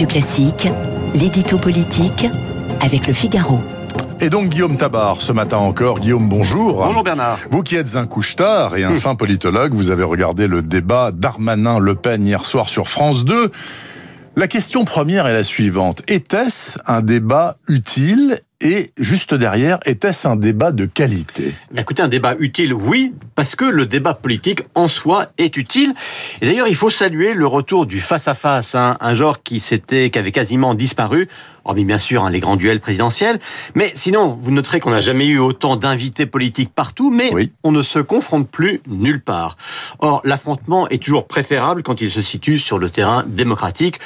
Radio Classique, l'édito politique avec le Figaro. Et donc Guillaume Tabar, ce matin encore. Guillaume, bonjour. Bonjour Bernard. Vous qui êtes un couche-tard et un fin politologue, vous avez regardé le débat Darmanin-Le Pen hier soir sur France 2. La question première est la suivante. Était-ce un débat utile et juste derrière, était-ce un débat de qualité? Écoutez, un débat utile, oui, parce que le débat politique en soi est utile. Et d'ailleurs, il faut saluer le retour du face-à-face, hein, un genre qui s'était, qui avait quasiment disparu, hormis bien sûr hein, les grands duels présidentiels. Mais sinon, vous noterez qu'on n'a jamais eu autant d'invités politiques partout, mais on ne se confronte plus nulle part. Or, l'affrontement est toujours préférable quand il se situe sur le terrain démocratique.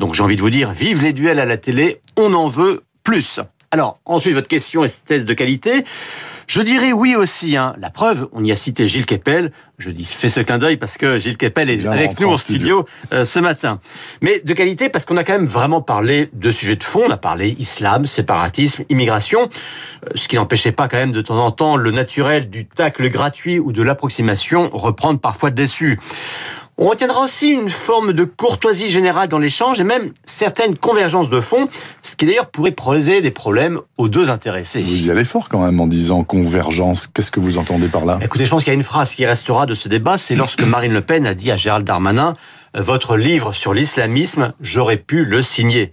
Donc j'ai envie de vous dire, vive les duels à la télé, on en veut plus. Alors, ensuite, votre question est thèse de qualité. Je dirais oui aussi. Hein. La preuve, on y a cité Gilles Kepel. Je dis fais ce clin d'œil parce que Gilles Kepel est avec nous en studio, euh, ce matin. Mais de qualité parce qu'on a quand même vraiment parlé de sujets de fond. On a parlé islam, séparatisme, immigration. Euh, ce qui n'empêchait pas quand même de temps en temps le naturel du tacle gratuit ou de l'approximation reprendre parfois dessus. On retiendra aussi une forme de courtoisie générale dans l'échange et même certaines convergences de fond, ce qui d'ailleurs pourrait poser des problèmes aux deux intéressés. Vous y allez fort quand même en disant convergence. Qu'est-ce que vous entendez par là? Écoutez, je pense qu'il y a une phrase qui restera de ce débat, c'est lorsque Marine Le Pen a dit à Gérald Darmanin votre livre sur l'islamisme, j'aurais pu le signer.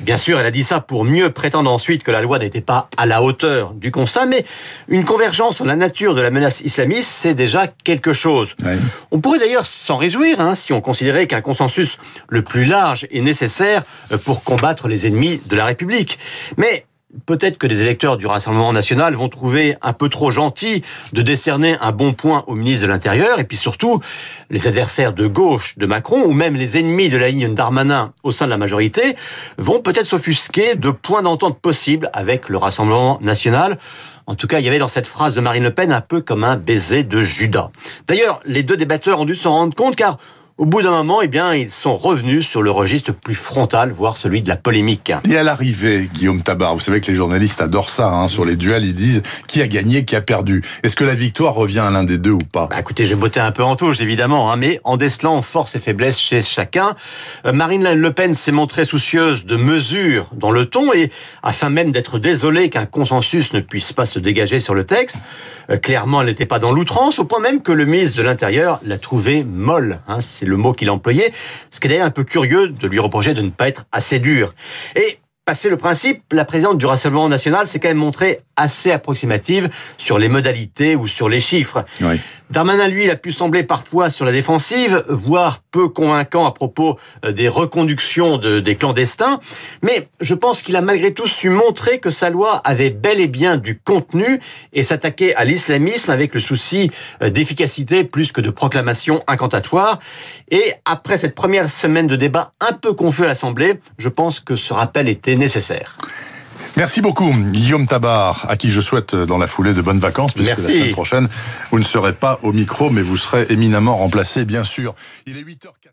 Bien sûr, elle a dit ça pour mieux prétendre ensuite que la loi n'était pas à la hauteur du constat, mais une convergence sur la nature de la menace islamiste, c'est déjà quelque chose. On pourrait d'ailleurs s'en réjouir hein, si on considérait qu'un consensus le plus large est nécessaire pour combattre les ennemis de la République. Mais Peut-être que les électeurs du Rassemblement national vont trouver un peu trop gentil de décerner un bon point au ministre de l'Intérieur, et puis surtout, les adversaires de gauche de Macron, ou même les ennemis de la ligne d'Armanin au sein de la majorité, vont peut-être s'offusquer de points d'entente possibles avec le Rassemblement national. En tout cas, il y avait dans cette phrase de Marine Le Pen un peu comme un baiser de Judas. D'ailleurs, les deux débatteurs ont dû s'en rendre compte, car au bout d'un moment, eh bien, ils sont revenus sur le registre plus frontal, voire celui de la polémique. Et à l'arrivée, Guillaume Tabar, vous savez que les journalistes adorent ça, hein, sur les duels, ils disent qui a gagné, qui a perdu? Est-ce que la victoire revient à l'un des deux ou pas? Bah, Écoutez, j'ai botté un peu en touche, évidemment, hein, mais en décelant force et faiblesse chez chacun, euh, Marine Le Pen s'est montrée soucieuse de mesures dans le ton, et afin même d'être désolée qu'un consensus ne puisse pas se dégager sur le texte, euh, clairement, elle n'était pas dans l'outrance, au point même que le ministre de l'Intérieur l'a trouvée molle. Hein, c'est le mot qu'il employait, ce qui est d'ailleurs un peu curieux de lui reprocher de ne pas être assez dur. Et Passé le principe, la présidente du Rassemblement national s'est quand même montrée assez approximative sur les modalités ou sur les chiffres. Darmanin, lui, il a pu sembler parfois sur la défensive, voire peu convaincant à propos euh, des reconductions de, des clandestins. Mais je pense qu'il a malgré tout su montrer que sa loi avait bel et bien du contenu et s'attaquer à l'islamisme avec le souci euh, d'efficacité plus que de proclamation incantatoire. Et après cette première semaine de débat un peu confus à l'Assemblée, je pense que ce rappel était nécessaire. Merci beaucoup, Guillaume Tabar, à qui je souhaite dans la foulée de bonnes vacances, puisque la semaine prochaine, vous ne serez pas au micro, mais vous serez éminemment remplacé, bien sûr. Il est 8h04.